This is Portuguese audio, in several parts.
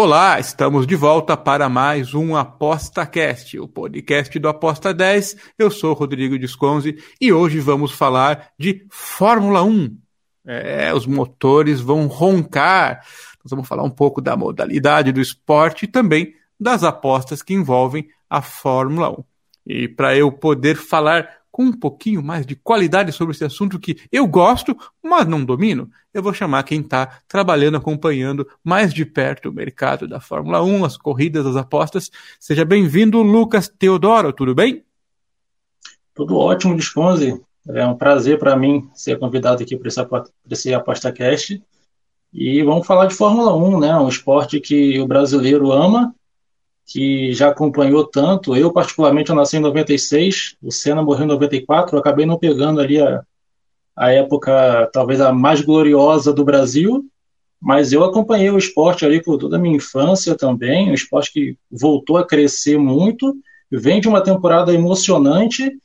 Olá, estamos de volta para mais um ApostaCast, o podcast do Aposta 10. Eu sou Rodrigo Disconzi e hoje vamos falar de Fórmula 1. É, os motores vão roncar. Nós vamos falar um pouco da modalidade do esporte e também das apostas que envolvem a Fórmula 1. E para eu poder falar com um pouquinho mais de qualidade sobre esse assunto que eu gosto, mas não domino, eu vou chamar quem está trabalhando, acompanhando mais de perto o mercado da Fórmula 1, as corridas, as apostas. Seja bem-vindo, Lucas Teodoro, tudo bem? Tudo ótimo, Disponze. É um prazer para mim ser convidado aqui para esse, esse ApostaCast. E vamos falar de Fórmula 1, né? Um esporte que o brasileiro ama, que já acompanhou tanto. Eu, particularmente, eu nasci em 96, o Senna morreu em 94, eu acabei não pegando ali a, a época, talvez a mais gloriosa do Brasil, mas eu acompanhei o esporte ali por toda a minha infância também, um esporte que voltou a crescer muito, vem de uma temporada emocionante,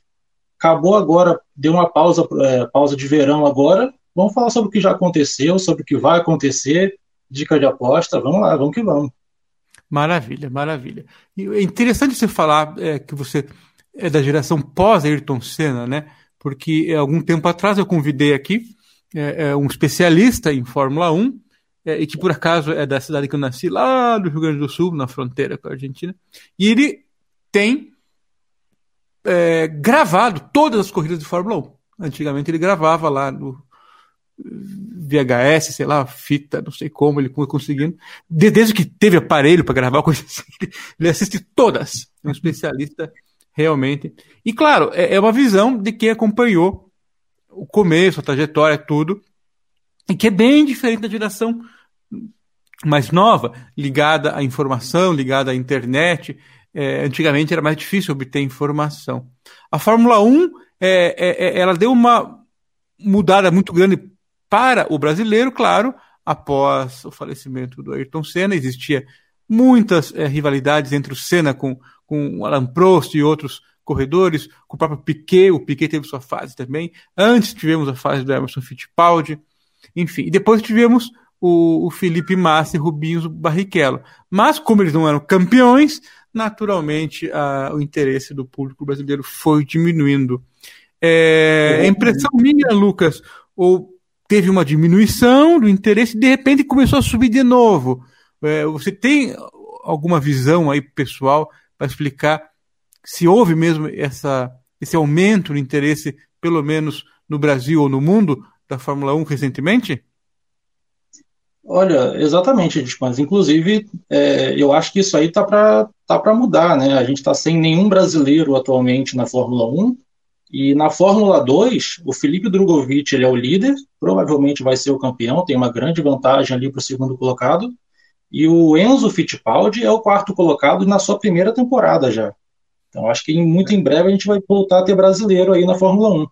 acabou agora, deu uma pausa, é, pausa de verão agora, Vamos falar sobre o que já aconteceu, sobre o que vai acontecer, dica de aposta. Vamos lá, vamos que vamos. Maravilha, maravilha. E é interessante você falar é, que você é da geração pós-Ayrton Senna, né? Porque é, algum tempo atrás eu convidei aqui é, é um especialista em Fórmula 1, é, e que por acaso é da cidade que eu nasci, lá do Rio Grande do Sul, na fronteira com a Argentina. E ele tem é, gravado todas as corridas de Fórmula 1. Antigamente ele gravava lá no, VHS, sei lá, fita, não sei como ele conseguindo. Desde que teve aparelho para gravar coisa assim, ele assiste todas. É um especialista realmente. E claro, é, é uma visão de quem acompanhou o começo, a trajetória, tudo, e que é bem diferente da geração mais nova, ligada à informação, ligada à internet. É, antigamente era mais difícil obter informação. A Fórmula 1, é, é, é ela deu uma mudada muito grande para o brasileiro, claro, após o falecimento do Ayrton Senna, existia muitas é, rivalidades entre o Senna com, com o Alan Prost e outros corredores, com o próprio Piquet, o Piquet teve sua fase também. Antes tivemos a fase do Emerson Fittipaldi, enfim. E depois tivemos o, o Felipe Massa e Rubinho Barrichello. Mas, como eles não eram campeões, naturalmente a, o interesse do público brasileiro foi diminuindo. É, é impressão minha, Lucas, ou teve uma diminuição do interesse e de repente começou a subir de novo. É, você tem alguma visão aí pessoal para explicar se houve mesmo essa, esse aumento no interesse, pelo menos no Brasil ou no mundo, da Fórmula 1 recentemente? Olha, exatamente, mas inclusive é, eu acho que isso aí tá para tá mudar, né? A gente está sem nenhum brasileiro atualmente na Fórmula 1 e na Fórmula 2, o Felipe Drogovic ele é o líder, provavelmente vai ser o campeão, tem uma grande vantagem ali para o segundo colocado. E o Enzo Fittipaldi é o quarto colocado na sua primeira temporada já. Então acho que muito em breve a gente vai voltar a ter brasileiro aí na Fórmula 1.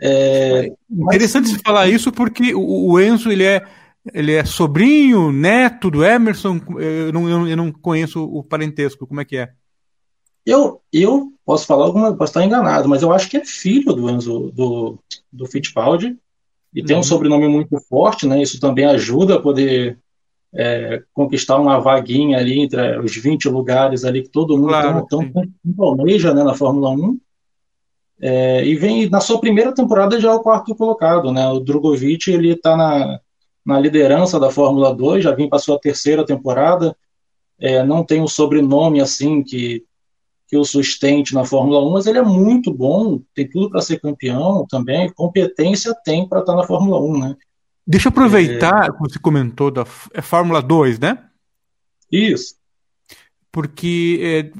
É, Interessante mas... falar isso porque o, Enzo ele é, ele é sobrinho, neto do Emerson. Eu não, eu não conheço o parentesco. Como é que é? Eu, eu posso falar alguma, posso estar enganado, mas eu acho que é filho do Enzo, do, do Fittipaldi, e uhum. tem um uhum. sobrenome muito forte, né? Isso também ajuda a poder é, conquistar uma vaguinha ali entre os 20 lugares ali que todo mundo claro, tão, tão, almeja né, na Fórmula 1. É, e vem na sua primeira temporada já é o quarto colocado, né? O Drogovic ele está na, na liderança da Fórmula 2, já vem para sua terceira temporada. É, não tem o um sobrenome assim que que o sustente na Fórmula 1, mas ele é muito bom, tem tudo para ser campeão também, competência tem para estar tá na Fórmula 1, né? Deixa eu aproveitar, é... como você comentou, da é Fórmula 2, né? Isso. Porque é,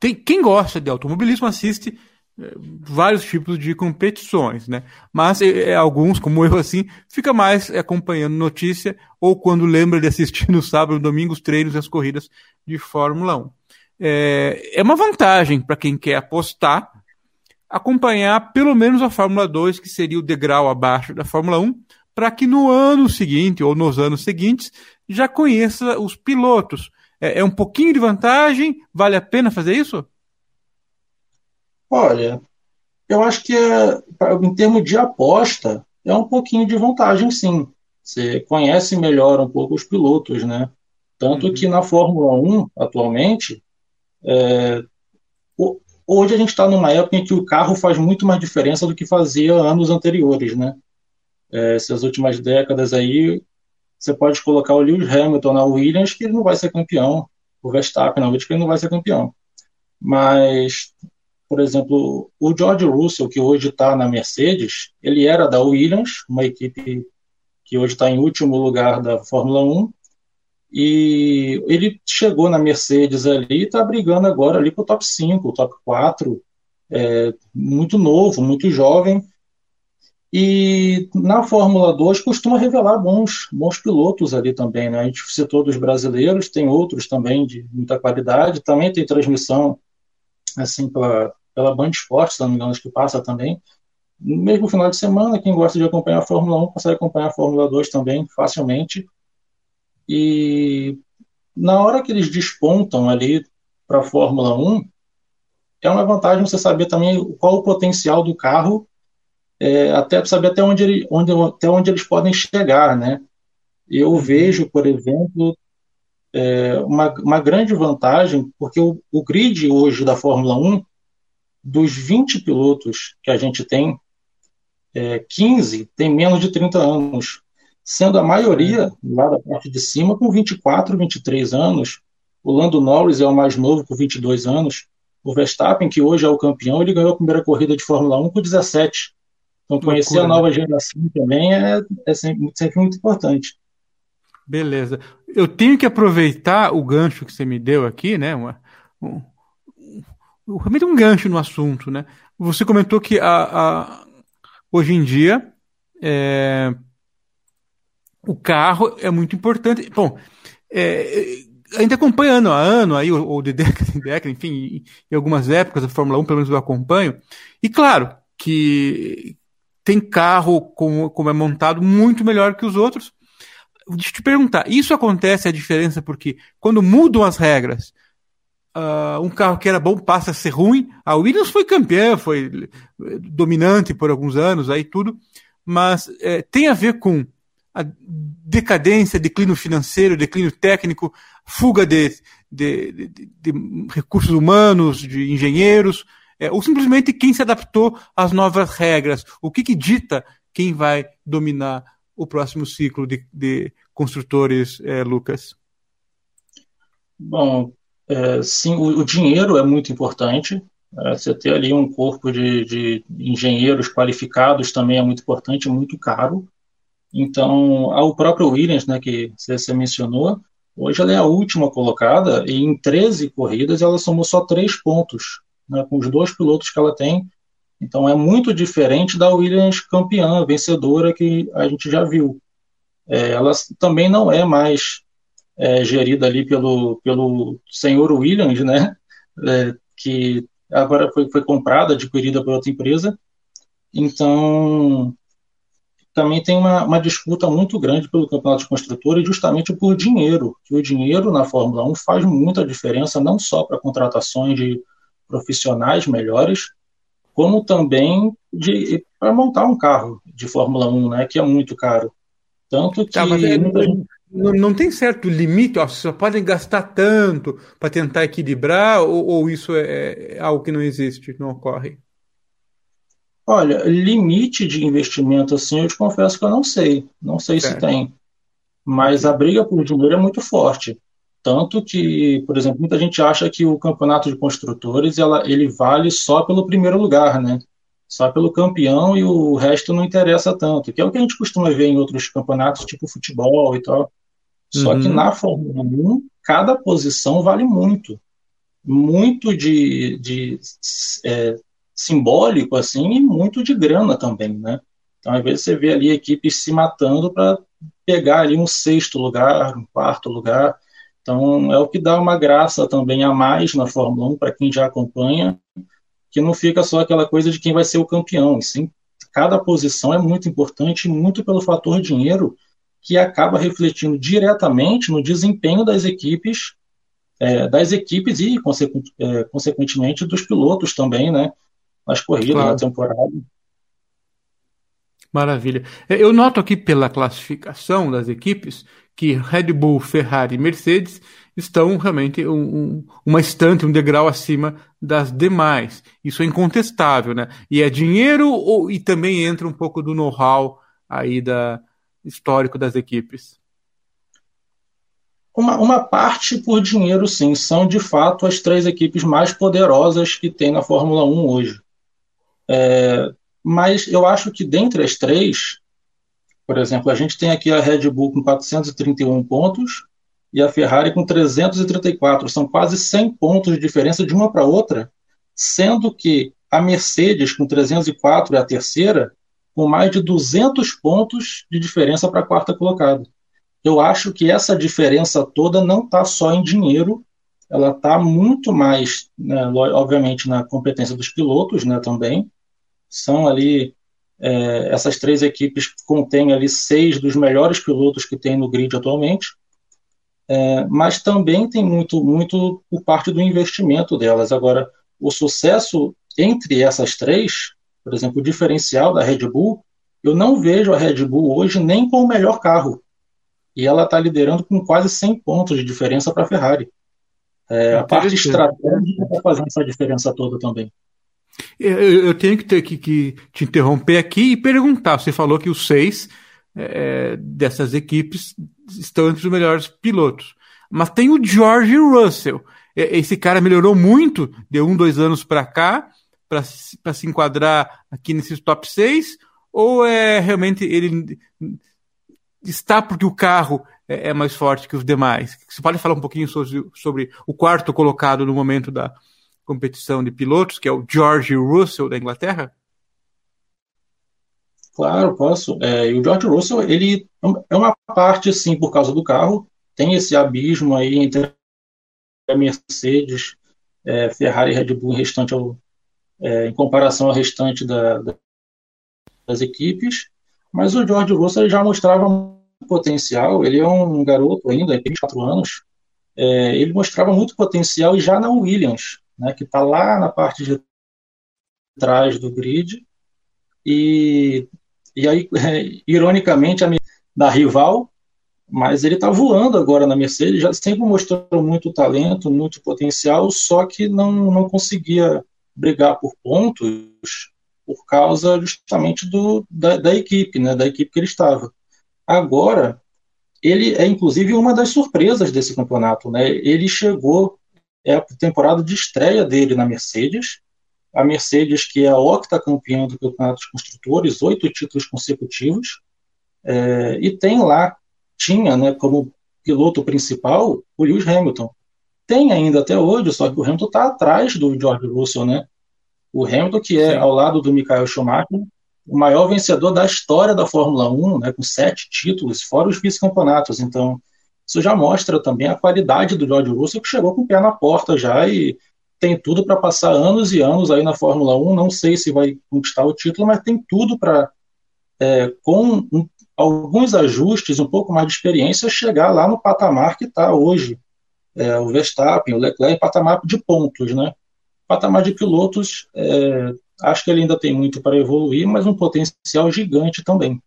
tem, quem gosta de automobilismo assiste é, vários tipos de competições, né? Mas é, é, alguns, como eu assim, fica mais acompanhando notícia ou quando lembra de assistir no sábado, domingo, os treinos e as corridas de Fórmula 1. É, é uma vantagem para quem quer apostar acompanhar pelo menos a Fórmula 2, que seria o degrau abaixo da Fórmula 1, para que no ano seguinte ou nos anos seguintes já conheça os pilotos. É, é um pouquinho de vantagem? Vale a pena fazer isso? Olha, eu acho que é, em termos de aposta, é um pouquinho de vantagem, sim. Você conhece melhor um pouco os pilotos, né? Tanto uhum. que na Fórmula 1, atualmente, é, Hoje a gente está numa época em que o carro faz muito mais diferença do que fazia anos anteriores, né? É, essas últimas décadas aí, você pode colocar o Lewis Hamilton na Williams que ele não vai ser campeão, o Verstappen na Williams que ele não vai ser campeão. Mas, por exemplo, o George Russell, que hoje está na Mercedes, ele era da Williams, uma equipe que hoje está em último lugar da Fórmula 1, e ele chegou na Mercedes ali e está brigando agora ali para o top 5, top 4, é, muito novo, muito jovem. E na Fórmula 2 costuma revelar bons, bons pilotos ali também. Né? A gente citou dos brasileiros, tem outros também de muita qualidade. Também tem transmissão assim pela, pela Band Esportes, se não me engano, acho que passa também. No mesmo final de semana, quem gosta de acompanhar a Fórmula 1 consegue acompanhar a Fórmula 2 também facilmente. E na hora que eles despontam ali para a Fórmula 1, é uma vantagem você saber também qual o potencial do carro, é, até saber até onde, ele, onde, até onde eles podem chegar, né? Eu uhum. vejo, por exemplo, é, uma, uma grande vantagem, porque o, o grid hoje da Fórmula 1, dos 20 pilotos que a gente tem, é, 15 tem menos de 30 anos sendo a maioria lá da parte de cima com 24, 23 anos. O Lando Norris é o mais novo, com 22 anos. O Verstappen, que hoje é o campeão, ele ganhou a primeira corrida de Fórmula 1 com 17. Então, conhecer Loucura, a nova né? geração também é, é sempre, sempre muito importante. Beleza. Eu tenho que aproveitar o gancho que você me deu aqui, né? Uma, um, um, realmente um gancho no assunto, né? Você comentou que a, a hoje em dia é, o carro é muito importante. Bom, é, ainda acompanho ano a ano, aí, ou, ou de década em década, enfim, em algumas épocas da Fórmula 1, pelo menos eu acompanho. E claro que tem carro como, como é montado muito melhor que os outros. Deixa eu te perguntar, isso acontece a diferença porque quando mudam as regras, uh, um carro que era bom passa a ser ruim. A Williams foi campeã, foi dominante por alguns anos, aí tudo, mas é, tem a ver com a decadência, declínio financeiro, declínio técnico, fuga de, de, de, de recursos humanos, de engenheiros, é, ou simplesmente quem se adaptou às novas regras. O que, que dita quem vai dominar o próximo ciclo de, de construtores, é, Lucas? Bom, é, sim, o, o, dinheiro é muito importante. É, você ter ali um corpo de, de engenheiros qualificados também é muito importante, muito caro. Então, o próprio Williams, né, que você mencionou, hoje ela é a última colocada e em 13 corridas ela somou só 3 pontos, né, com os dois pilotos que ela tem. Então, é muito diferente da Williams campeã, vencedora, que a gente já viu. É, ela também não é mais é, gerida ali pelo, pelo senhor Williams, né, é, que agora foi, foi comprada, adquirida por outra empresa. Então, também tem uma, uma, disputa muito grande pelo campeonato de construtores, justamente por dinheiro, que o dinheiro na Fórmula 1 faz muita diferença, não só para contratações de profissionais melhores, como também para montar um carro de Fórmula 1, né, que é muito caro. Tanto que. Tá, é, não, não, tem certo limite, ó, só podem gastar tanto para tentar equilibrar, ou, ou isso é, é algo que não existe, não ocorre? Olha, limite de investimento assim, eu te confesso que eu não sei. Não sei se tem. Mas a briga por dinheiro é muito forte. Tanto que, por exemplo, muita gente acha que o campeonato de construtores ela, ele vale só pelo primeiro lugar, né? Só pelo campeão e o resto não interessa tanto. Que é o que a gente costuma ver em outros campeonatos, tipo futebol e tal. Só uhum. que na Fórmula 1, cada posição vale muito. Muito de, de é, simbólico assim e muito de grana também, né? Então, às vezes você vê ali equipes se matando para pegar ali um sexto lugar, um quarto lugar. Então, é o que dá uma graça também a mais na Fórmula 1 para quem já acompanha, que não fica só aquela coisa de quem vai ser o campeão, sim, cada posição é muito importante, muito pelo fator dinheiro, que acaba refletindo diretamente no desempenho das equipes, é, das equipes e, é, consequentemente, dos pilotos também, né? Nas corridas, claro. na temporada. Maravilha. É, eu noto aqui pela classificação das equipes que Red Bull, Ferrari e Mercedes estão realmente um, um, uma estante, um degrau acima das demais. Isso é incontestável, né? E é dinheiro ou, e também entra um pouco do know-how aí da histórico das equipes. Uma, uma parte por dinheiro, sim. São de fato as três equipes mais poderosas que tem na Fórmula 1 hoje. É, mas eu acho que dentre as três, por exemplo, a gente tem aqui a Red Bull com 431 pontos e a Ferrari com 334. São quase 100 pontos de diferença de uma para outra, sendo que a Mercedes com 304 é a terceira, com mais de 200 pontos de diferença para a quarta colocada. Eu acho que essa diferença toda não está só em dinheiro, ela está muito mais, né, obviamente, na competência dos pilotos né, também, são ali é, essas três equipes contêm ali seis dos melhores pilotos que tem no grid atualmente, é, mas também tem muito, muito por parte do investimento delas. Agora, o sucesso entre essas três, por exemplo, o diferencial da Red Bull, eu não vejo a Red Bull hoje nem com o melhor carro. E ela está liderando com quase 100 pontos de diferença para a Ferrari. É, a parte estratégica está fazendo essa diferença toda também. Eu, tenho que ter que, que, te interromper aqui e perguntar. Você falou que os seis é, dessas equipes estão entre os melhores pilotos. Mas tem o George Russell. Esse cara melhorou muito de um, dois anos para cá, para se enquadrar aqui nesses top 6? Ou é realmente ele está porque o carro é, é mais forte que os demais? Você pode falar um pouquinho sobre, sobre o quarto colocado no momento da, competição de pilotos, que é o George Russell da Inglaterra? Claro, posso. É, e o George Russell, ele é uma parte, sim, por causa do carro. Tem esse abismo aí entre a Mercedes, é, Ferrari e Red Bull, restante ao, é, em comparação ao restante da, da, das equipes. Mas o George Russell já mostrava potencial. Ele é um garoto ainda, tem 24 anos. É, ele mostrava muito potencial e já na Williams né, que está lá na parte de trás do grid. E, e aí, ironicamente, a da rival, mas ele está voando agora na Mercedes, já sempre mostrou muito talento, muito potencial, só que não, não conseguia brigar por pontos por causa justamente do, da, da equipe, né, da equipe que ele estava. Agora, ele é inclusive uma das surpresas desse campeonato. Né? Ele chegou é a temporada de estreia dele na Mercedes. A Mercedes, que é a octacampeã do Campeonato dos Construtores, oito títulos consecutivos, é, e tem lá, tinha né, como piloto principal o Lewis Hamilton. Tem ainda até hoje, só que o Hamilton está atrás do George Russell, né? O Hamilton, que é Sim. ao lado do Michael Schumacher, o maior vencedor da história da Fórmula 1, né, com sete títulos, fora os vice-campeonatos. Então, isso já mostra também a qualidade do George Russell, que chegou com o pé na porta já e tem tudo para passar anos e anos aí na Fórmula 1. Não sei se vai conquistar o título, mas tem tudo para, é, com um, alguns ajustes, um pouco mais de experiência, chegar lá no patamar que está hoje. É, o Verstappen, o Leclerc, patamar de pontos, né? Patamar de pilotos, é, acho que ele ainda tem muito para evoluir, mas um potencial gigante também.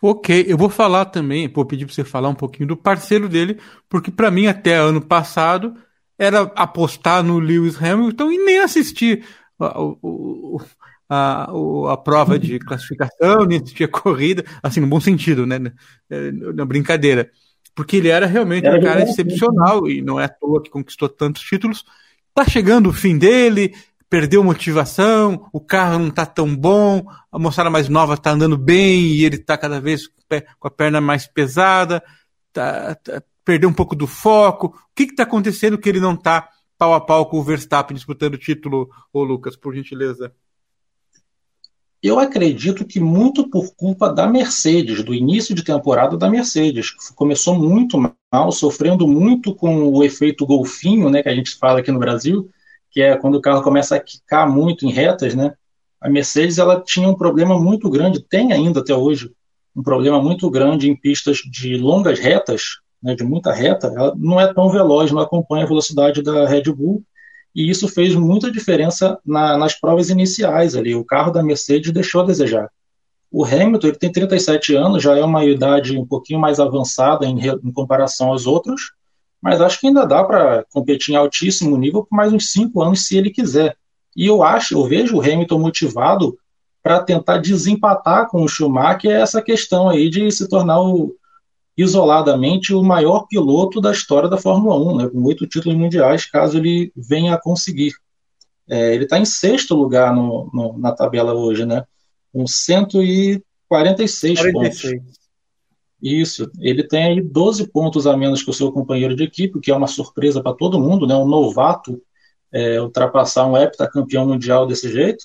Ok, eu vou falar também, vou pedir para você falar um pouquinho do parceiro dele, porque para mim até ano passado era apostar no Lewis Hamilton e nem assistir a, a, a, a prova de classificação, nem assistir a corrida, assim, no bom sentido, né? Na brincadeira. Porque ele era realmente um cara excepcional e não é à toa que conquistou tantos títulos. Tá chegando o fim dele, perdeu motivação, o carro não está tão bom, a moçada mais nova está andando bem e ele está cada vez com a perna mais pesada, tá, tá, perdeu um pouco do foco. O que está acontecendo que ele não está pau a pau com o Verstappen disputando o título, ô Lucas, por gentileza? Eu acredito que muito por culpa da Mercedes, do início de temporada da Mercedes, que começou muito mal, sofrendo muito com o efeito golfinho, né, que a gente fala aqui no Brasil, que é quando o carro começa a quicar muito em retas, né? A Mercedes ela tinha um problema muito grande, tem ainda até hoje, um problema muito grande em pistas de longas retas, né, de muita reta, ela não é tão veloz, não acompanha a velocidade da Red Bull, e isso fez muita diferença na, nas provas iniciais ali. O carro da Mercedes deixou a desejar. O Hamilton ele tem 37 anos, já é uma idade um pouquinho mais avançada em, em comparação aos outros, mas acho que ainda dá para competir em altíssimo nível por mais uns 5 anos se ele quiser. E eu acho, eu vejo o Hamilton motivado para tentar desempatar com o Schumacher essa questão aí de se tornar o, isoladamente o maior piloto da história da Fórmula 1, né, com oito títulos mundiais, caso ele venha a conseguir. É, ele está em sexto lugar no, no, na tabela hoje, né, com 146 46. pontos. Isso, ele tem aí 12 pontos a menos que o seu companheiro de equipe, o que é uma surpresa para todo mundo, né, um novato é, ultrapassar um heptacampeão mundial desse jeito,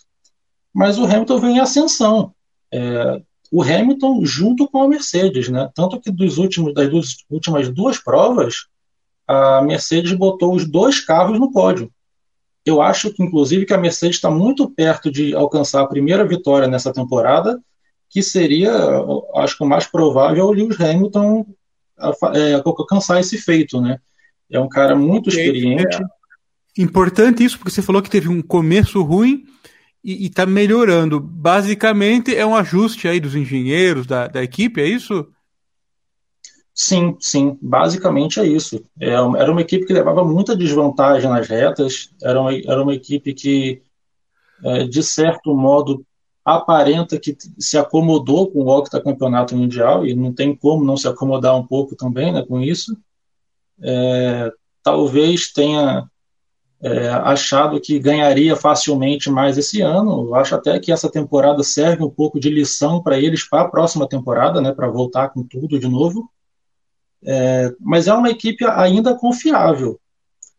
mas o Hamilton vem em ascensão. É, o Hamilton junto com a Mercedes, né? Tanto que dos últimos, das duas, últimas duas provas, a Mercedes botou os dois carros no pódio. Eu acho que, inclusive, que a Mercedes está muito perto de alcançar a primeira vitória nessa temporada, que seria, acho que o mais provável, o Lewis Hamilton é, alcançar esse feito, né? É um cara muito experiente. É importante isso, porque você falou que teve um começo ruim e está melhorando. Basicamente é um ajuste aí dos engenheiros, da, da equipe, é isso? Sim, sim, basicamente é isso. É, era uma equipe que levava muita desvantagem nas retas, era uma, era uma equipe que, é, de certo modo, aparenta que se acomodou com o octacampeonato mundial, e não tem como não se acomodar um pouco também né, com isso. É, talvez tenha é, achado que ganharia facilmente mais esse ano. Eu acho até que essa temporada serve um pouco de lição para eles para a próxima temporada, né, para voltar com tudo de novo. É, mas é uma equipe ainda confiável.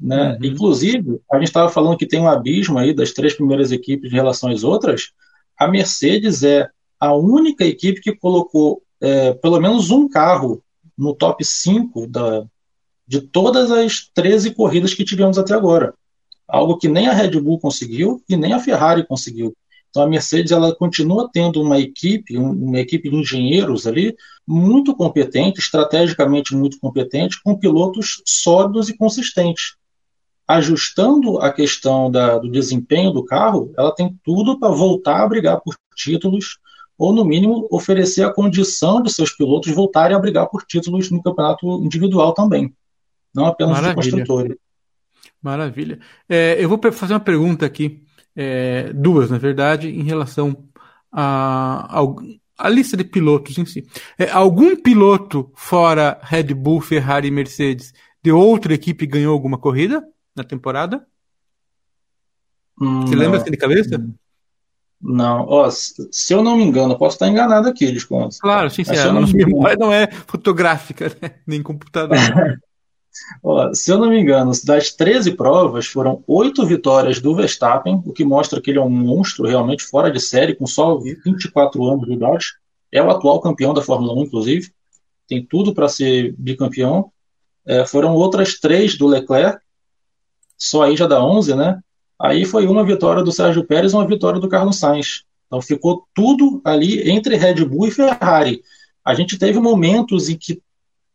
Né? Uhum. Inclusive, a gente estava falando que tem um abismo aí das três primeiras equipes em relação às outras. A Mercedes é a única equipe que colocou é, pelo menos um carro no top 5 da, de todas as 13 corridas que tivemos até agora algo que nem a Red Bull conseguiu e nem a Ferrari conseguiu. Então a Mercedes ela continua tendo uma equipe, uma equipe de engenheiros ali muito competente, estrategicamente muito competente, com pilotos sólidos e consistentes. Ajustando a questão da, do desempenho do carro, ela tem tudo para voltar a brigar por títulos, ou no mínimo oferecer a condição de seus pilotos voltarem a brigar por títulos no campeonato individual também, não apenas Maravilha. de construtores. Maravilha. É, eu vou fazer uma pergunta aqui, é, duas, na verdade, em relação à a, a, lista de pilotos em si. É, algum piloto fora Red Bull, Ferrari e Mercedes de outra equipe ganhou alguma corrida na temporada? Hum, Você não. lembra assim de cabeça? Não, ó, se eu não me engano, posso estar enganado aqui, desconto. Claro, sim, sim. É, não, não é fotográfica, né? nem computador. Ó, se eu não me engano, das 13 provas, foram oito vitórias do Verstappen, o que mostra que ele é um monstro realmente fora de série, com só 24 anos de idade. É o atual campeão da Fórmula 1, inclusive. Tem tudo para ser bicampeão. É, foram outras três do Leclerc, só aí já dá 11, né? Aí foi uma vitória do Sérgio Pérez uma vitória do Carlos Sainz. Então ficou tudo ali entre Red Bull e Ferrari. A gente teve momentos em que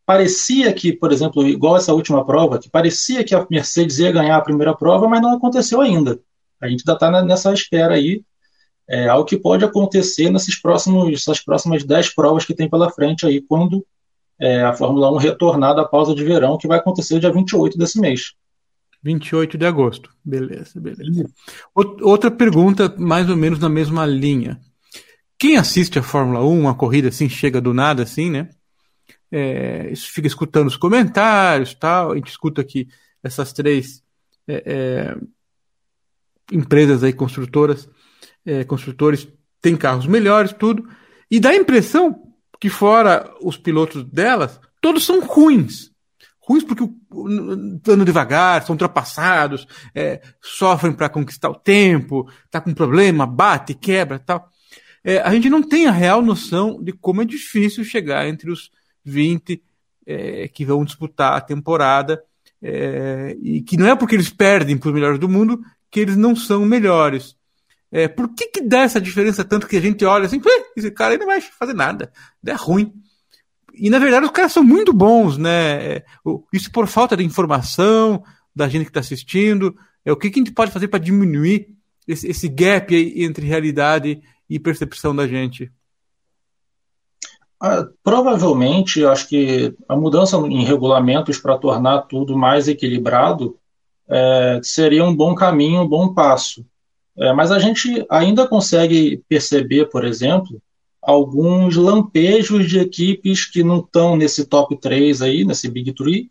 parecia que, por exemplo, igual essa última prova, que parecia que a Mercedes ia ganhar a primeira prova, mas não aconteceu ainda. A gente ainda está nessa espera aí, é algo que pode acontecer nesses próximos, nessas próximas 10 provas que tem pela frente aí, quando é, a Fórmula 1 retornar da pausa de verão, que vai acontecer dia 28 desse mês. 28 de agosto. Beleza, beleza. Outra pergunta, mais ou menos na mesma linha. Quem assiste a Fórmula 1, uma corrida assim, chega do nada assim, né? é, fica escutando os comentários, tal. A gente escuta aqui essas três é, é, empresas aí, construtoras, é, construtores, têm carros melhores, tudo. E dá a impressão que fora os pilotos delas, todos são ruins. Ruins porque andam devagar, são ultrapassados, é, sofrem para conquistar o tempo, tá com problema, bate, quebra tal. é, a gente não tem a real noção de como é difícil chegar entre os 20 é, que vão disputar a temporada. É, e que não é porque eles perdem para os melhores do mundo que eles não são melhores. É, por que, que dá essa diferença tanto que a gente olha assim, esse cara aí não vai fazer nada, é ruim. E na verdade os caras são muito bons, né? É, isso por falta de informação da gente que está assistindo. É, o que, que a gente pode fazer para diminuir esse, esse gap entre realidade e percepção da gente? Ah, provavelmente, acho que a mudança em regulamentos para tornar tudo mais equilibrado é, seria um bom caminho, um bom passo. É, mas a gente ainda consegue perceber, por exemplo, alguns lampejos de equipes que não estão nesse top 3 aí, nesse Big 3,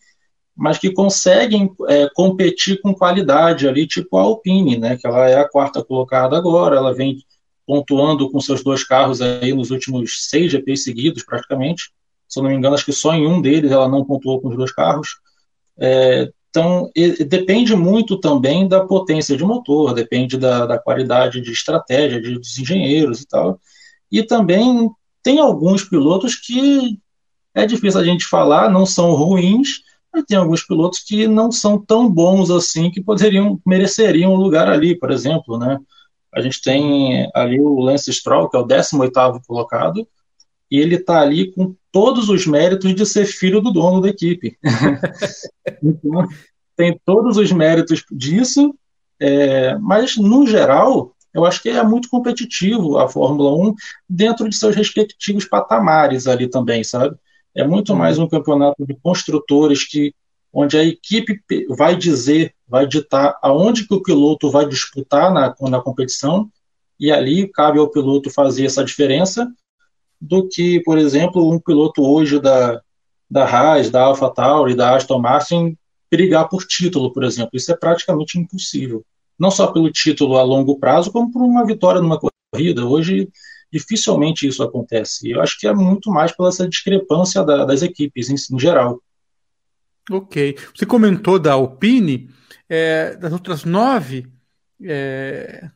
mas que conseguem é, competir com qualidade ali, tipo a Alpine, né, que ela é a quarta colocada agora, ela vem pontuando com seus dois carros aí nos últimos seis GPs seguidos, praticamente. Se eu não me engano, acho que só em um deles ela não pontuou com os dois carros. É, então, depende muito também da potência de motor, depende da, da qualidade de estratégia de, dos engenheiros e tal. E também tem alguns pilotos que é difícil a gente falar, não são ruins, mas tem alguns pilotos que não são tão bons assim que poderiam mereceriam um lugar ali, por exemplo, né? A gente tem ali o Lance Stroll, que é o 18º colocado, e ele está ali com todos os méritos de ser filho do dono da equipe. então, tem todos os méritos disso, é, mas, no geral, eu acho que é muito competitivo a Fórmula 1 dentro de seus respectivos patamares ali também, sabe? É muito mais um campeonato de construtores que onde a equipe vai dizer, vai ditar aonde que o piloto vai disputar na, na competição, e ali cabe ao piloto fazer essa diferença, do que, por exemplo, um piloto hoje da, da Haas, da AlphaTauri, da Aston Martin brigar por título, por exemplo. Isso é praticamente impossível. Não só pelo título a longo prazo, como por uma vitória numa corrida. Hoje, dificilmente isso acontece. Eu acho que é muito mais pela essa discrepância da, das equipes em, em geral. Ok. Você comentou da Alpine, é, das outras nove é,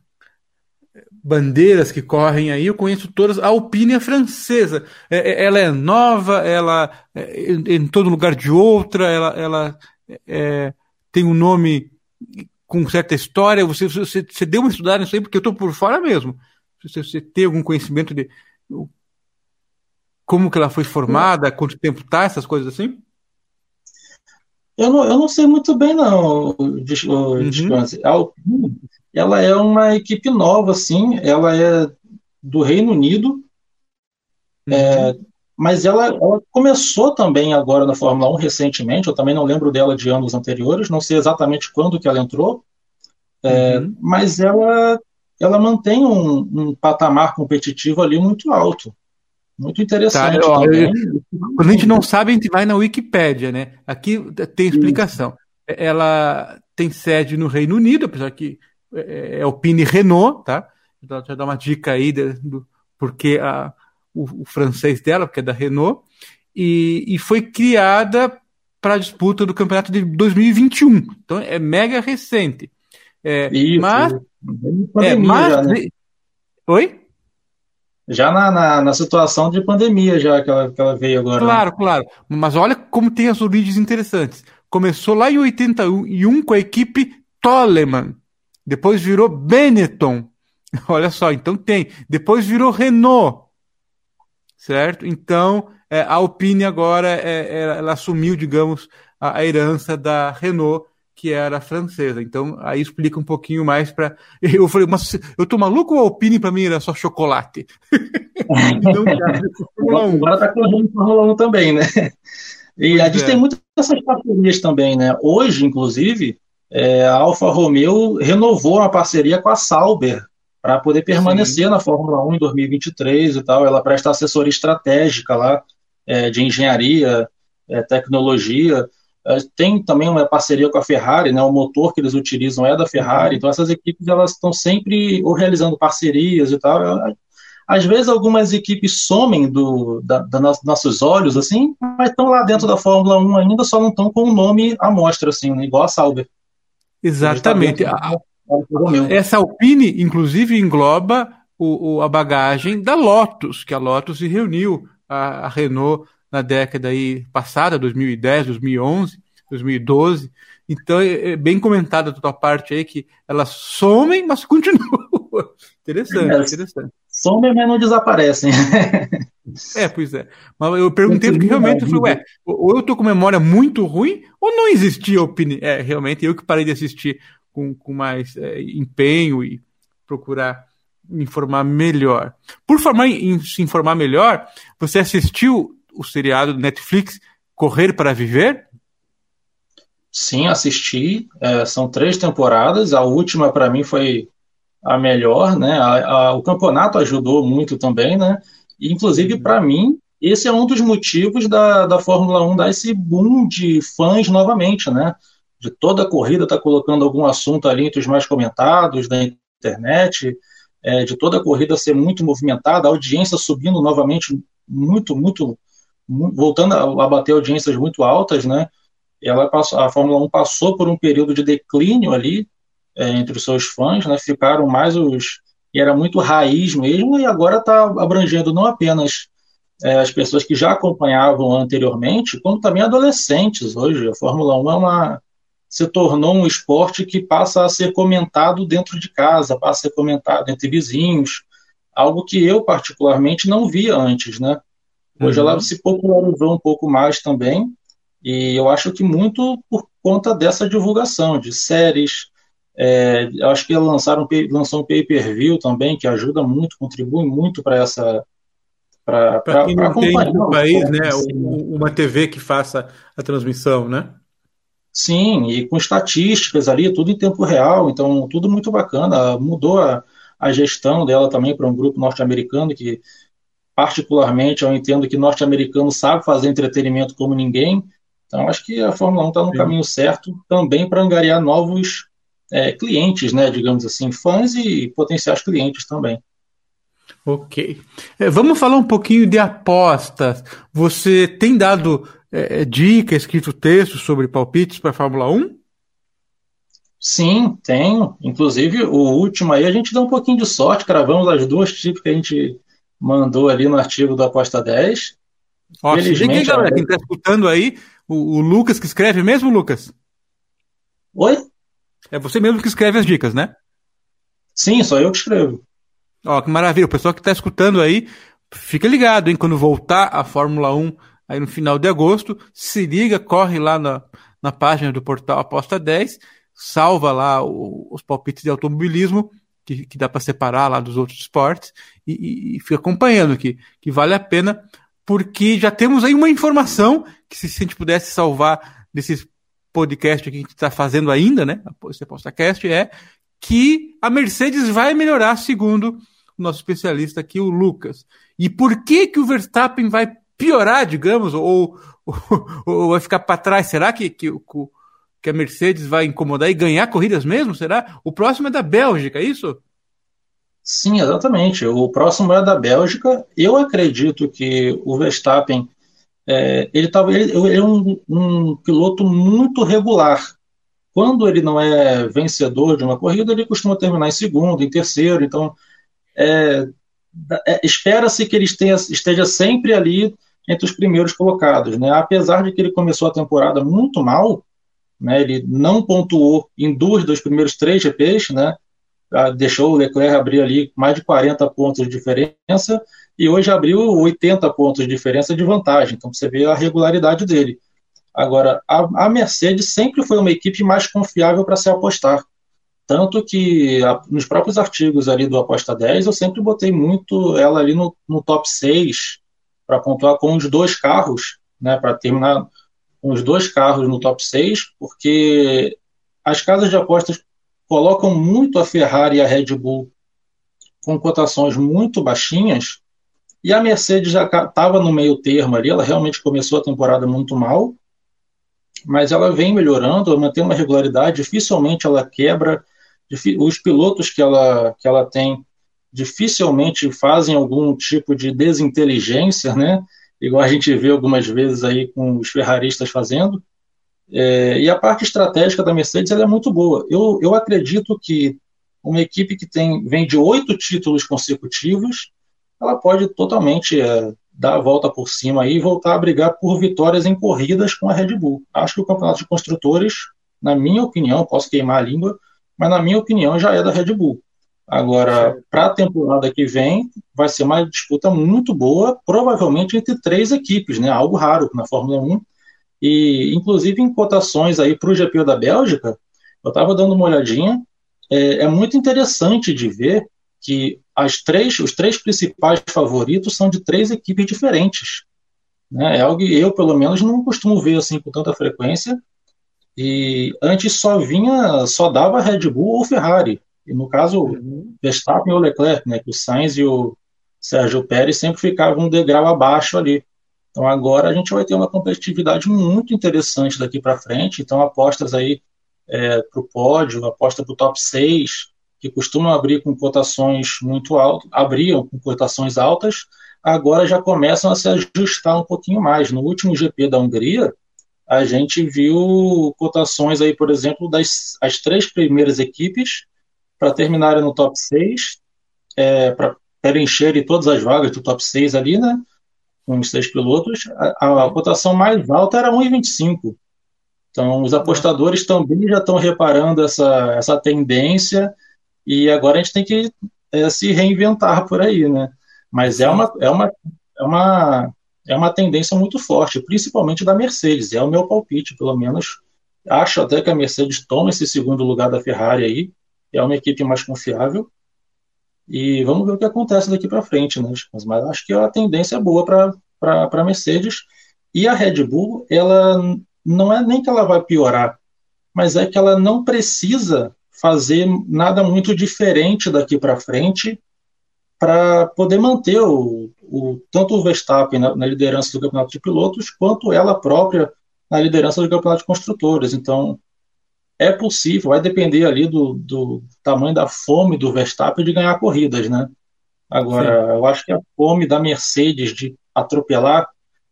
bandeiras que correm aí, eu conheço todas. A Alpine é francesa. É, é ela é nova, ela é em todo lugar de outra, ela, ela é, tem um nome com certa história. Você, você, você deu uma estudada nisso aí, porque eu estou por fora mesmo. Você, você tem algum conhecimento de como que ela foi formada, quanto tempo está, essas coisas assim? Eu não, eu não sei muito bem, não, o Descanse. Uhum. A Alpine, ela é uma equipe nova, assim, ela é do Reino Unido, uhum. é, mas ela, ela, começou também agora na Fórmula 1 recentemente, eu também não lembro dela de anos anteriores, não sei exatamente quando que ela entrou, é, uhum. mas ela, ela mantém um, um patamar competitivo ali muito alto. Muito interessante. Tá, ó, eu, quando a gente não sabe, a gente vai na Wikipédia, né? Aqui tem explicação. Ela tem sede no Reino Unido, apesar que é, é o Pine Renault, tá? Já dá uma dica aí do porque a, o, o, francês dela, porque é da Renault, e, e foi criada para a disputa do campeonato de 2021. Então é mega recente. É, Isso, mas, é, mas né? Oi? Já na, na, na, situação de pandemia, já que ela, que ela veio agora. Né? Claro, né? claro. Mas olha como tem as origens interessantes. Começou lá em 81 com a equipe Toleman. Depois virou Benetton. Olha só, então tem. Depois virou Renault. Certo? Então, é, a Alpine agora, é, é, ela assumiu, digamos, a, a herança da Renault que era francesa. Então, aí explica um pouquinho mais para. Eu falei, mas eu tô maluco ou Alpine para mim era só chocolate? Agora tá correndo Fórmula 1 também, né? E a gente é. tem muitas dessas parcerias também, né? Hoje, inclusive, é, a Alfa Romeo renovou uma parceria com a Sauber para poder permanecer Sim. na Fórmula 1 em 2023 e tal. Ela presta assessoria estratégica lá é, de engenharia, é, tecnologia. É, tem também uma parceria com a Ferrari, né? O motor que eles utilizam é da Ferrari. Uhum. Então essas equipes elas estão sempre ou realizando parcerias e tal. Às vezes algumas equipes somem do da, da nossos olhos assim, mas estão lá dentro da Fórmula 1 ainda, só não estão com o nome à mostra assim, né? igual a Sauber. Exatamente. Essa Alpine, inclusive, engloba o, o, a bagagem da Lotus, que a Lotus se reuniu a, a Renault na década aí passada, 2010, 2011, 2012. Então, é, é bem comentada a tua parte aí que elas somem, mas continuam. interessante, é, interessante. Somem, mas não desaparecem. é, pois é. Mas eu perguntei porque realmente eu falei, ué, ou eu tô com memória muito ruim, ou não existia opinião. É, realmente, eu que parei de assistir com, com mais é, empenho e procurar informar melhor. Por falar em se informar melhor, você assistiu o seriado do Netflix Correr para Viver? Sim, assisti. É, são três temporadas. A última, para mim, foi a melhor, né? A, a, o campeonato ajudou muito também, né? E, inclusive, para mim, esse é um dos motivos da, da Fórmula 1 dar esse boom de fãs novamente, né? De toda a corrida tá colocando algum assunto ali entre os mais comentados da internet, é, de toda a corrida ser muito movimentada, a audiência subindo novamente muito, muito voltando a, a bater audiências muito altas, né? Ela passou, a Fórmula 1 passou por um período de declínio ali é, entre os seus fãs, né? Ficaram mais os e era muito raiz mesmo e agora está abrangendo não apenas é, as pessoas que já acompanhavam anteriormente, como também adolescentes hoje. A Fórmula 1 é uma se tornou um esporte que passa a ser comentado dentro de casa, passa a ser comentado entre vizinhos, algo que eu particularmente não via antes, né? Hoje uhum. ela se popularizou um pouco mais também, e eu acho que muito por conta dessa divulgação de séries. É, eu acho que lançaram lançou um pay-per-view também, que ajuda muito, contribui muito para essa. Para quem não tem no país, né? Assim, uma TV que faça a transmissão, né? Sim, e com estatísticas ali, tudo em tempo real, então tudo muito bacana. Mudou a, a gestão dela também para um grupo norte-americano que particularmente, eu entendo que norte-americano sabe fazer entretenimento como ninguém. Então, acho que a Fórmula 1 está no Sim. caminho certo também para angariar novos é, clientes, né, digamos assim, fãs e potenciais clientes também. Ok. É, vamos falar um pouquinho de apostas. Você tem dado é, é dica, escrito texto sobre palpites para a Fórmula 1? Sim, tenho. Inclusive, o último aí a gente deu um pouquinho de sorte, cravamos as duas tipos que a gente mandou ali no artigo do Aposta 10. Ó, Felizmente, galera, quem está escutando aí, o, o, Lucas que escreve mesmo, Lucas? Oi? É você mesmo que escreve as dicas, né? Sim, sou eu que escrevo. Ó, que maravilha. O pessoal que está escutando aí, fica ligado, hein? Quando voltar a Fórmula 1 aí no final de agosto, se liga, corre lá na, na página do portal Aposta 10, salva lá o, os palpites de automobilismo que, que dá para separar lá dos outros esportes e, e, fica acompanhando que, que vale a pena, porque já temos aí uma informação que se, se a gente pudesse salvar desses podcasts que a gente está fazendo ainda, né? Esse podcast é que a Mercedes vai melhorar, segundo o nosso especialista aqui, o Lucas. E por que que o Verstappen vai piorar, digamos, ou, ou, ou vai ficar para trás? Será que, que, que a Mercedes vai incomodar e ganhar corridas mesmo? Será? O próximo é da Bélgica, é isso? Sim, exatamente. O próximo é da Bélgica. Eu acredito que o Verstappen é, ele, tá, ele, ele é um, um, piloto muito regular. Quando ele não é vencedor de uma corrida, ele costuma terminar em segundo, em terceiro. Então, é, espera-se que ele esteja, esteja sempre ali entre os primeiros colocados. Né? Apesar de que ele começou a temporada muito mal, né, ele não pontuou em duas dos primeiros três GPs, né, deixou o Leclerc abrir ali mais de 40 pontos de diferença e hoje abriu 80 pontos de diferença de vantagem. Então você vê a regularidade dele. Agora, a, a Mercedes sempre foi uma equipe mais confiável para se apostar. Tanto que a, nos próprios artigos ali do Aposta 10, eu sempre botei muito ela ali no, no top 6 para pontuar com os dois carros, né, para terminar com os dois carros no top 6, porque as casas de apostas colocam muito a Ferrari e a Red Bull com cotações muito baixinhas, e a Mercedes já estava no meio termo ali, ela realmente começou a temporada muito mal, mas ela vem melhorando, ela mantém uma regularidade, dificilmente ela quebra, os pilotos que ela, que ela tem dificilmente fazem algum tipo de desinteligência, né? igual a gente vê algumas vezes aí com os ferraristas fazendo. É, e a parte estratégica da Mercedes é muito boa. Eu, eu acredito que uma equipe que tem vem de oito títulos consecutivos, ela pode totalmente é, dar a volta por cima e voltar a brigar por vitórias em corridas com a Red Bull. Acho que o campeonato de construtores, na minha opinião, posso queimar a língua, mas na minha opinião já é da Red Bull. Agora, para a temporada que vem, vai ser uma disputa muito boa, provavelmente entre três equipes, né? Algo raro na Fórmula 1. E, inclusive, em cotações aí para o GP da Bélgica, eu estava dando uma olhadinha. É, é, muito interessante de ver que as três, os três principais favoritos são de três equipes diferentes. Né? É algo que eu, pelo menos, não costumo ver assim com tanta frequência. E antes só vinha, só dava Red Bull ou Ferrari. E no caso, uhum. Verstappen ou Leclerc, né, que o Sainz e o Sérgio Pérez sempre ficavam um degrau abaixo ali. Então agora a gente vai ter uma competitividade muito interessante daqui para frente. Então apostas aí é, para o pódio, aposta para o top 6, que costumam abrir com cotações muito altas, abriam com cotações altas, agora já começam a se ajustar um pouquinho mais. No último GP da Hungria, a gente viu cotações aí, por exemplo, das as três primeiras equipes para terminarem no top 6, é, para preencherem todas as vagas do top 6 ali, né? Com os seis pilotos, a, a cotação mais alta era 1,25. Então, os apostadores também já estão reparando essa, essa tendência e agora a gente tem que é, se reinventar por aí, né? Mas é uma, é, uma, é, uma, é uma tendência muito forte, principalmente da Mercedes. É o meu palpite, pelo menos. Acho até que a Mercedes toma esse segundo lugar da Ferrari aí é uma equipe mais confiável. E vamos ver o que acontece daqui para frente, né? Mas, acho que a tendência é boa para a Mercedes. E a Red Bull, ela não é nem que ela vai piorar, mas é que ela não precisa fazer nada muito diferente daqui para frente para poder manter o, o, tanto o Verstappen na, na, liderança do campeonato de pilotos, quanto ela própria na liderança do campeonato de construtores. Então, é possível, vai depender ali do, do tamanho da fome do Verstappen de ganhar corridas, né? Agora, Sim. eu acho que a fome da Mercedes de atropelar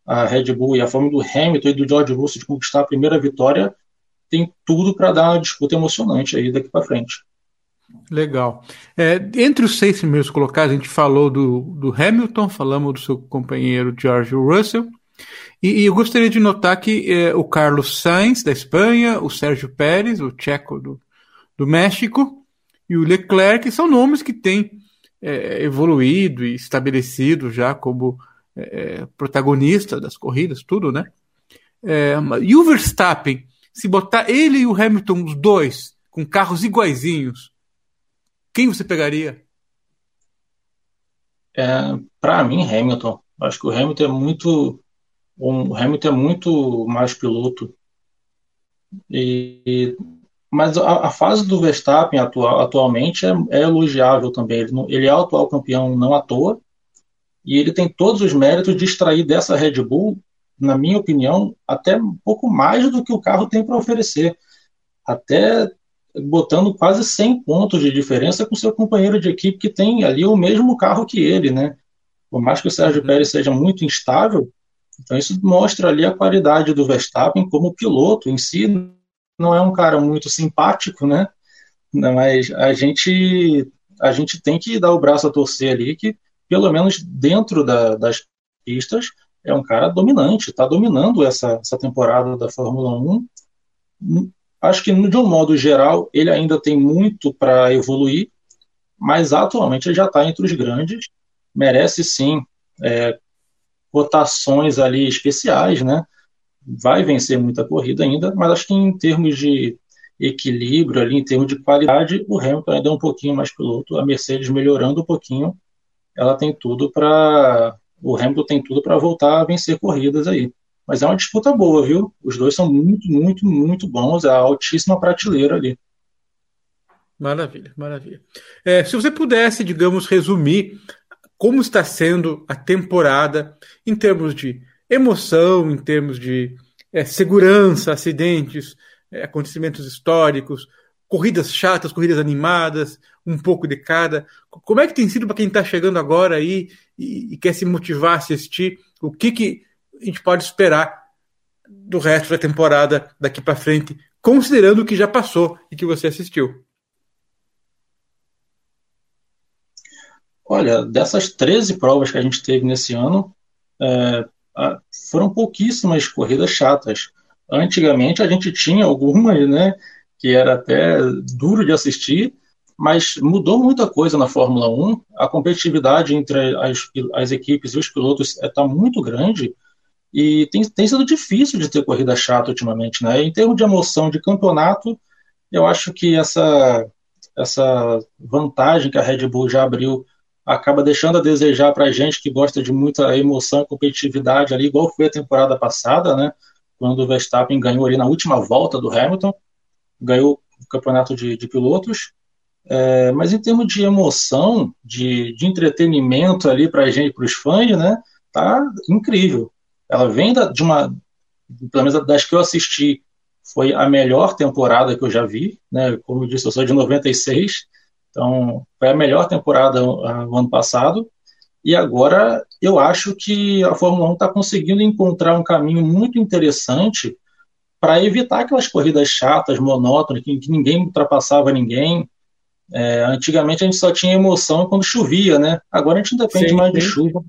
a Red Bull e a fome do Hamilton e do George Russell de conquistar a primeira vitória tem tudo para dar uma disputa emocionante aí daqui para frente. Legal. É, entre os seis primeiros colocados, a gente falou do, do Hamilton, falamos do seu companheiro George Russell, e, e eu gostaria de notar que é, o Carlos Sainz, da Espanha, o Sérgio Pérez, o tcheco do, do México, e o Leclerc são nomes que têm é, evoluído e estabelecido já como é, protagonista das corridas, tudo, né? É, e o Verstappen, se botar ele e o Hamilton, os dois, com carros iguaizinhos, quem você pegaria? É, Para mim, Hamilton. Acho que o Hamilton é muito o Hamilton é muito mais piloto. E, mas a, a fase do Verstappen atual, atualmente é, é elogiável também. Ele, ele, é o atual campeão não à toa. E ele tem todos os méritos de extrair dessa Red Bull, na minha opinião, até um pouco mais do que o carro tem para oferecer. Até botando quase 100 pontos de diferença com seu companheiro de equipe que tem ali o mesmo carro que ele, né? Por mais que o Sérgio uhum. Pérez seja muito instável, então isso mostra ali a qualidade do Verstappen como piloto em si. Não é um cara muito simpático, né? Mas a gente a gente tem que dar o braço a torcer ali que pelo menos dentro da, das pistas é um cara dominante, está dominando essa, essa temporada da Fórmula 1. Acho que de um modo geral ele ainda tem muito para evoluir, mas atualmente ele já está entre os grandes, merece sim é, rotações ali especiais, né? Vai vencer muita corrida ainda, mas acho que em termos de equilíbrio ali, em termos de qualidade, o Hamilton ainda é um pouquinho mais piloto, a Mercedes melhorando um pouquinho, ela tem tudo para o Hamilton tem tudo para voltar a vencer corridas aí. Mas é uma disputa boa, viu? Os dois são muito, muito, muito bons, é a altíssima prateleira ali. Maravilha, maravilha. É, se você pudesse, digamos, resumir como está sendo a temporada em termos de emoção, em termos de é, segurança, acidentes, é, acontecimentos históricos, corridas chatas, corridas animadas, um pouco de cada. Como é que tem sido para quem está chegando agora aí e, e, quer se motivar a assistir? O que, que a gente pode esperar do resto da temporada daqui para frente, considerando o que já passou e que você assistiu? Olha, dessas 13 provas que a gente teve nesse ano, é, foram pouquíssimas corridas chatas. Antigamente a gente tinha algumas, né, que era até duro de assistir, mas mudou muita coisa na Fórmula 1. A competitividade entre as, as equipes e os pilotos está muito grande e tem, tem sido difícil de ter corrida chata ultimamente. Né? Em termos de emoção de campeonato, eu acho que essa, essa vantagem que a Red Bull já abriu acaba deixando a desejar para a gente que gosta de muita emoção e competitividade ali, igual foi a temporada passada, né? Quando o Verstappen ganhou ali na última volta do Hamilton, ganhou o campeonato de, de pilotos. É, mas em termos de emoção, de, de entretenimento ali para a gente, para os fãs, né? Tá incrível. Ela vem da, de uma, pelo menos das que eu assisti, foi a melhor temporada que eu já vi, né? Como eu disse, eu sou de 96 então, foi a melhor temporada ah, no ano passado. E agora eu acho que a Fórmula 1 está conseguindo encontrar um caminho muito interessante para evitar aquelas corridas chatas, monótonas, que, que ninguém ultrapassava ninguém. É, antigamente a gente só tinha emoção quando chovia, né? Agora a gente depende sim, mais sim. de chuva.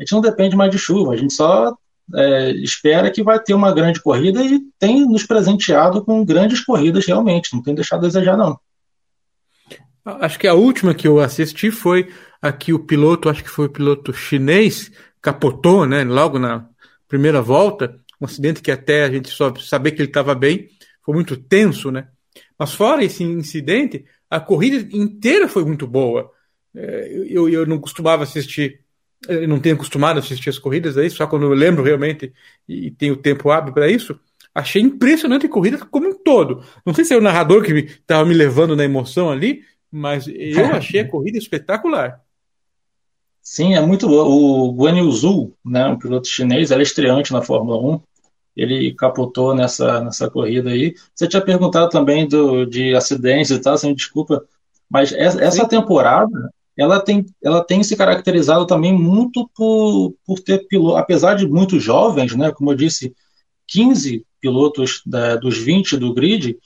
A gente não depende mais de chuva, a gente só é, espera que vai ter uma grande corrida e tem nos presenteado com grandes corridas realmente, não tem deixado a desejar não. Acho que a última que eu assisti foi aqui o piloto, acho que foi o piloto chinês, capotou, né? Logo na primeira volta, um acidente que até a gente só saber que ele estava bem, foi muito tenso, né? Mas fora esse incidente, a corrida inteira foi muito boa. É, eu, eu não costumava assistir, eu não tenho acostumado a assistir as corridas aí, só quando eu lembro realmente e tenho tempo hábil para isso. Achei impressionante a corrida como um todo. Não sei se é o narrador que estava me levando na emoção ali, mas eu achei a corrida espetacular. Sim, é muito boa. O Guan Yu Zhu, né, um piloto chinês, era estreante na Fórmula 1. Ele capotou nessa, nessa corrida aí. Você tinha perguntado também do, de acidentes e tal, sem desculpa. Mas essa, essa temporada, ela tem, ela tem se caracterizado também muito por, por ter piloto, apesar de muito jovens, né, como eu disse, 15 pilotos da, dos 20 do grid,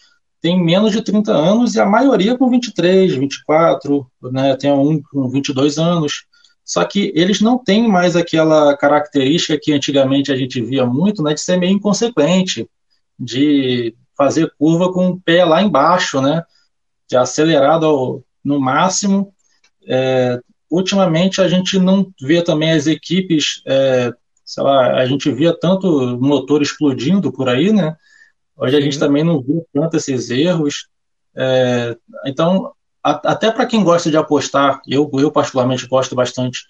tem menos de 30 anos e a maioria com 23, 24, né, tem um com 22 anos. Só que eles não têm mais aquela característica que antigamente a gente via muito, né, de ser meio inconsequente, de fazer curva com o pé lá embaixo, né, de acelerado ao, no máximo. É, ultimamente a gente não vê também as equipes, é, sei lá, a gente via tanto motor explodindo por aí, né, Hoje a gente também não vê tanto esses erros. É, então, a, até para quem gosta de apostar, eu, eu particularmente gosto bastante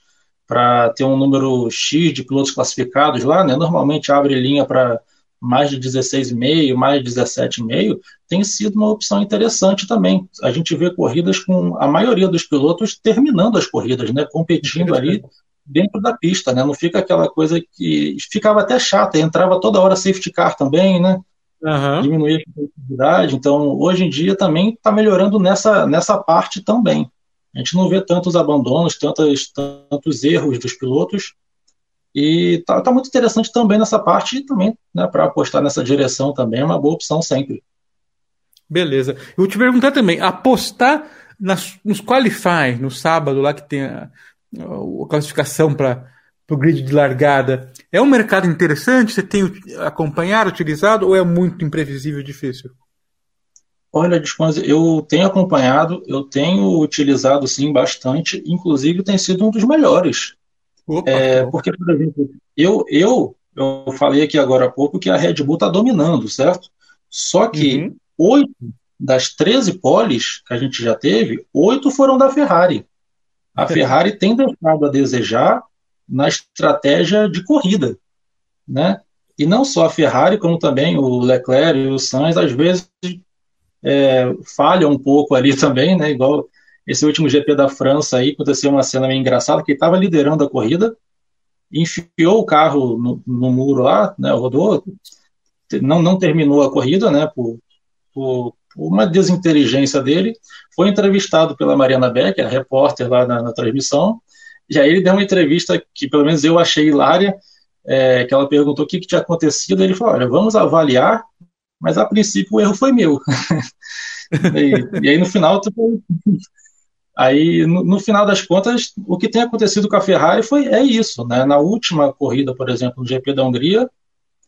para ter um número X de pilotos classificados lá, né? Normalmente abre linha para mais de 16,5, mais de 17,5, tem sido uma opção interessante também. A gente vê corridas com a maioria dos pilotos terminando as corridas, né? Competindo ali dentro da pista, né? Não fica aquela coisa que ficava até chata, entrava toda hora safety car também, né? uhum. diminuir a competitividade. Então, hoje em dia também está melhorando nessa, nessa parte também. A gente não vê tantos abandonos, tantos, tantos erros dos pilotos. E está tá muito interessante também nessa parte e também, né, para apostar nessa direção também é uma boa opção sempre. Beleza. Eu vou te perguntar também, apostar nas, nos qualify no sábado lá que tem a, a classificação para para o grid de largada. É um mercado interessante? Você tem acompanhado, utilizado ou é muito imprevisível e difícil? Olha, eu tenho acompanhado, eu tenho utilizado sim bastante, inclusive tem sido um dos melhores. Opa, é, porque, por exemplo, eu, eu, eu falei aqui agora há pouco que a Red Bull está dominando, certo? Só que uhum. oito das 13 poles que a gente já teve, oito foram da Ferrari. A Ferrari tem deixado a desejar na estratégia de corrida, né? E não só a Ferrari, como também o Leclerc e o Sainz, às vezes é, falham um pouco ali também, né? Igual esse último GP da França aí, aconteceu uma cena meio engraçada, que estava liderando a corrida, enfiou o carro no, no, muro lá, né? Rodou, não, não terminou a corrida, né? Por, por, por uma desinteligência dele, foi entrevistado pela Mariana Becker, a repórter lá na, na transmissão, e aí ele deu uma entrevista que, pelo menos, eu achei hilária, é, que ela perguntou o que, que tinha acontecido, ele falou, olha, vamos avaliar, mas a princípio o erro foi meu. e, e, aí no final, tipo, Aí, no, no, final das contas, o que tem acontecido com a Ferrari foi é isso, né? Na última corrida, por exemplo, no GP da Hungria,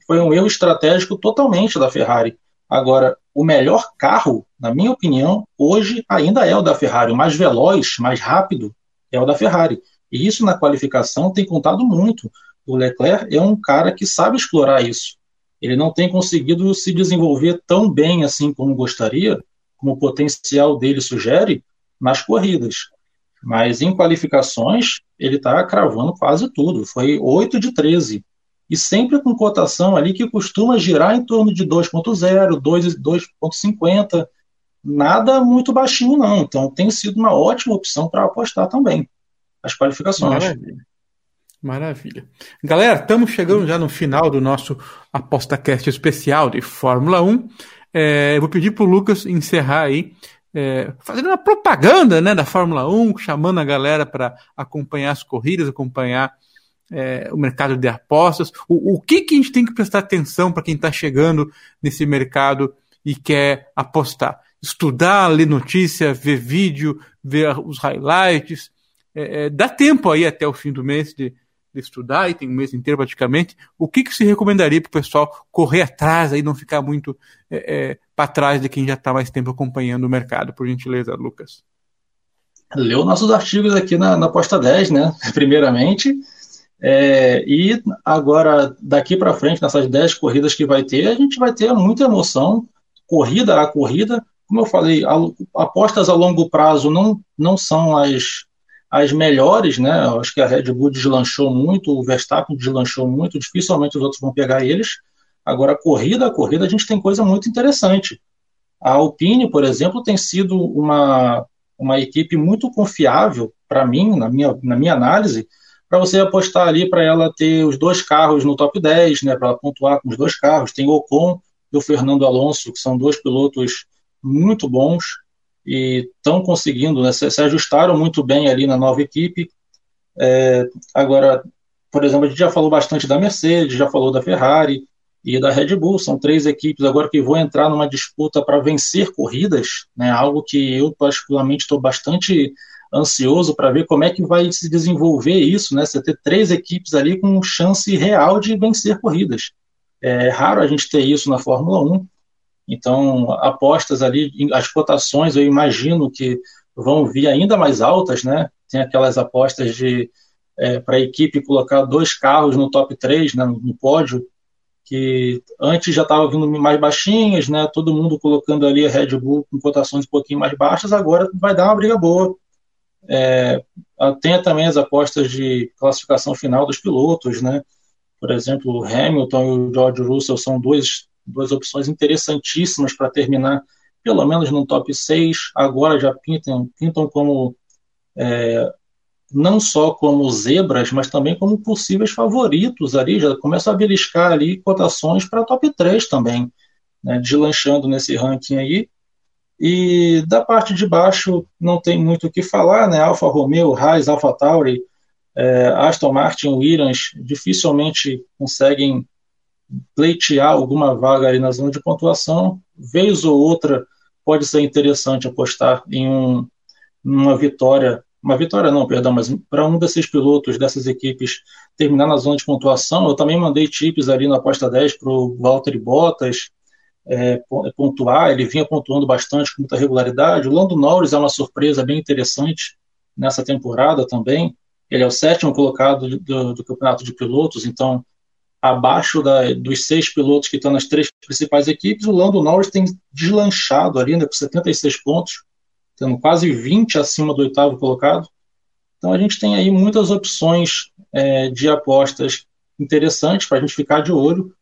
foi um erro estratégico totalmente da Ferrari. Agora, o melhor carro, na minha opinião, hoje ainda é o da Ferrari. O mais veloz, mais rápido, é o da Ferrari. E isso na qualificação tem contado muito. O Leclerc é um cara que sabe explorar isso. Ele não tem conseguido se desenvolver tão bem assim como gostaria, como o potencial dele sugere, nas corridas. Mas em qualificações, ele está cravando quase tudo. Foi 8 de 13. E sempre com cotação ali que costuma girar em torno de 2.0, 2.50. Nada muito baixinho, não. Então tem sido uma ótima opção para apostar também. As qualificações. Maravilha. Maravilha. Galera, estamos chegando já no final do nosso ApostaCast especial de Fórmula 1. É, eu vou pedir para o Lucas encerrar aí é, fazendo uma propaganda né, da Fórmula 1, chamando a galera para acompanhar as corridas, acompanhar é, o mercado de apostas. O, o que, que a gente tem que prestar atenção para quem está chegando nesse mercado e quer apostar? Estudar, ler notícia, ver vídeo, ver os highlights. É, é dá tempo aí até o fim do mês de, de estudar, e tem um mês inteiro praticamente, o que, que se recomendaria para o pessoal correr atrás e não ficar muito é, é, para trás de quem já está mais tempo acompanhando o mercado, por gentileza, Lucas? Leu nossos artigos aqui na, na Posta 10, né? Primeiramente. É, e agora, daqui para frente, nessas 10 corridas que vai ter, a gente vai ter muita emoção, corrida a corrida. Como eu falei, apostas a longo prazo não, não são as, as melhores, né? Eu acho que a Red Bull deslanchou muito, o Verstappen deslanchou muito, dificilmente os outros vão pegar eles. Agora, corrida a corrida, a gente tem coisa muito interessante. A Alpine, por exemplo, tem sido uma, uma equipe muito confiável para mim, na minha, na minha análise, para você apostar ali para ela ter os dois carros no top 10, né, para pontuar com os dois carros. Tem o Ocon e o Fernando Alonso, que são dois pilotos muito bons e estão conseguindo, né, se, se, ajustaram muito bem ali na nova equipe. É, agora, por exemplo, a gente já falou bastante da Mercedes, já falou da Ferrari e da Red Bull, são três equipes agora que vão entrar numa disputa para vencer corridas, né, algo que eu particularmente estou bastante ansioso para ver como é que vai se desenvolver isso, né, você ter três equipes ali com chance real de vencer corridas. É raro a gente ter isso na Fórmula 1, então, apostas ali, as cotações eu imagino que vão vir ainda mais altas, né? Tem aquelas apostas de é, para a equipe colocar dois carros no top 3, né, no pódio, que antes já estava vindo mais baixinhas, né? Todo mundo colocando ali a Red Bull com cotações um pouquinho mais baixas, agora vai dar uma briga boa. É, tem também as apostas de classificação final dos pilotos, né? Por exemplo, o Hamilton e o George Russell são dois duas opções interessantíssimas para terminar, pelo menos no top 6. Agora já pintam, pintam como é, não só como zebras, mas também como possíveis favoritos ali. Já começam a beliscar ali cotações para top 3 também, né, deslanchando nesse ranking aí. E da parte de baixo não tem muito o que falar, né? Alfa Romeo, Haas, Alfa Tauri, é, Aston Martin, Williams dificilmente conseguem pleitear alguma vaga aí na zona de pontuação, vez ou outra pode ser interessante apostar em um, uma vitória, uma vitória não, perdão, mas para um desses pilotos dessas equipes terminar na zona de pontuação, eu também mandei tips ali na aposta 10 para o Valtteri Bottas é, pontuar, ele vinha pontuando bastante com muita regularidade, o Lando Norris é uma surpresa bem interessante nessa temporada também, ele é o sétimo colocado do, do campeonato de pilotos, então abaixo da, dos seis pilotos que estão nas três principais equipes, o Lando Norris tem deslanchado ali, né, com 76 pontos, tendo quase 20 acima do oitavo colocado. Então a gente tem aí muitas opções é, de apostas interessantes para a gente ficar de olho,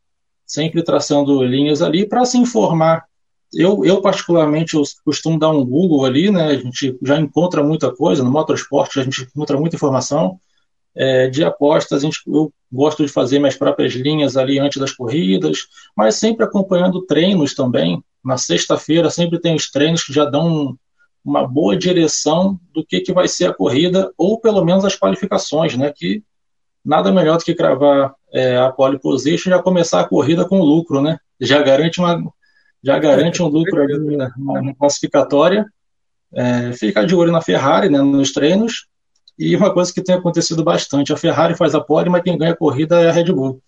sempre traçando linhas ali para se informar. Eu, eu, particularmente, eu costumo dar um Google ali, né? A gente já encontra muita coisa, no motorsport a gente encontra muita informação é, de apostas, gente, eu gosto de fazer minhas próprias linhas ali antes das corridas, mas sempre acompanhando treinos também. Na sexta-feira sempre tem os treinos que já dão uma boa direção do que, que vai ser a corrida, ou pelo menos as qualificações, né? Que nada melhor do que cravar é, a pole position e já começar a corrida com lucro, né? Já garante uma já garante um lucro ali na, na classificatória é, ficar de olho na Ferrari, né, nos treinos, e uma coisa que tem acontecido bastante, a Ferrari faz a pole, mas quem ganha a corrida é a Red Bull.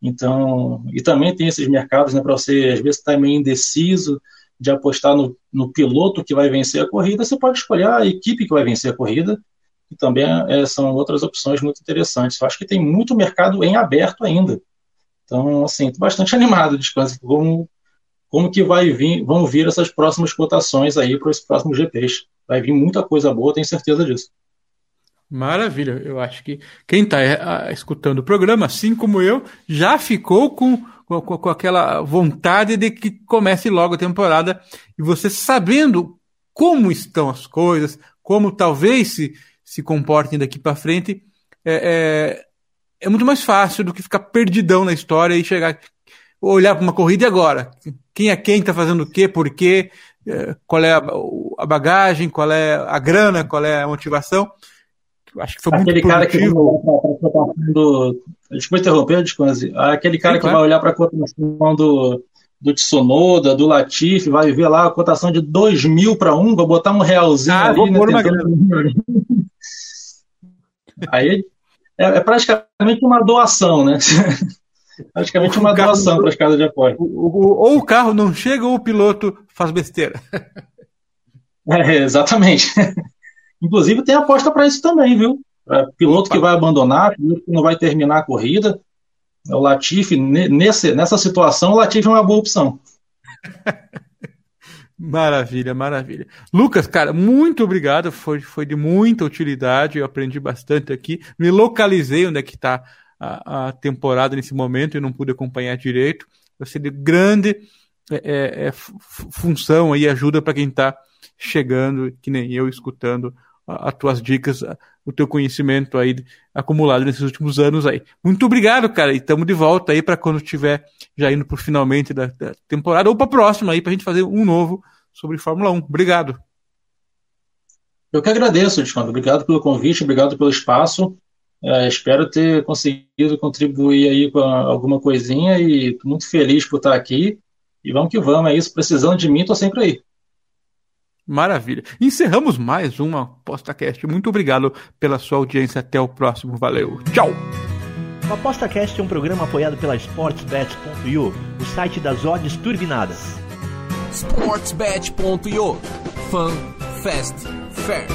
Então, e também tem esses mercados, né, para você às vezes estar tá meio indeciso de apostar no, no, piloto que vai vencer a corrida, você pode escolher a equipe que vai vencer a corrida, e também é, são outras opções muito interessantes. Eu acho que tem muito mercado em aberto ainda. Então, assim, estou bastante animado de como, como que vai vir, vão vir essas próximas cotações aí para os próximos GPs. Vai vir muita coisa boa, tenho certeza disso. Maravilha, eu acho que quem está é, escutando o programa, assim como eu, já ficou com, com, com, aquela vontade de que comece logo a temporada. E você sabendo como estão as coisas, como talvez se, se comportem daqui para frente, é, é, é, muito mais fácil do que ficar perdidão na história e chegar, olhar para uma corrida e agora? Quem é quem, está fazendo o quê, por quê, é, qual é a, a bagagem, qual é a grana, qual é a motivação acho que foi aquele muito cara que vai olhar do. Desculpa interromper, Desconze. Aquele cara Sim, que claro. vai olhar para a cotação do, do Tsunoda, do Latifi, vai ver lá a cotação de 2 mil para um, vai botar um realzinho ah, ali, né, tentando... Aí é, é, praticamente uma doação, né? praticamente uma doação para as casas de apoio. Ou o carro não chega ou o piloto faz besteira. É, exatamente. Inclusive tem aposta para isso também, viu? É, piloto que vai abandonar, piloto que não vai terminar a corrida. O Latifi, nesse, nessa situação, o Latifi é uma boa opção. Maravilha, maravilha. Lucas, cara, muito obrigado. Foi, foi de muita utilidade. Eu aprendi bastante aqui. Me localizei onde é que está a, a, temporada nesse momento e não pude acompanhar direito. Vai ser de grande é, é, é função e ajuda para quem está chegando, que nem eu, escutando as tuas dicas, o teu conhecimento aí acumulado nesses últimos anos aí. Muito obrigado, cara, e estamos de volta aí para quando estiver já indo para finalmente da, da, temporada ou para a próxima aí para a gente fazer um novo sobre Fórmula 1. Obrigado. Eu que agradeço, Desconto. Obrigado pelo convite, obrigado pelo espaço. É, espero ter conseguido contribuir aí com alguma coisinha e muito feliz por estar aqui. E vamos que vamos, é isso. Precisando de mim, estou sempre aí. Maravilha. Encerramos mais uma ApostaCast. Muito obrigado pela sua audiência. Até o próximo. Valeu. Tchau. O ApostaCast é um programa apoiado pela SportsBet.io, o site das odds turbinadas. SportsBet.io Fun, Fast, Fair.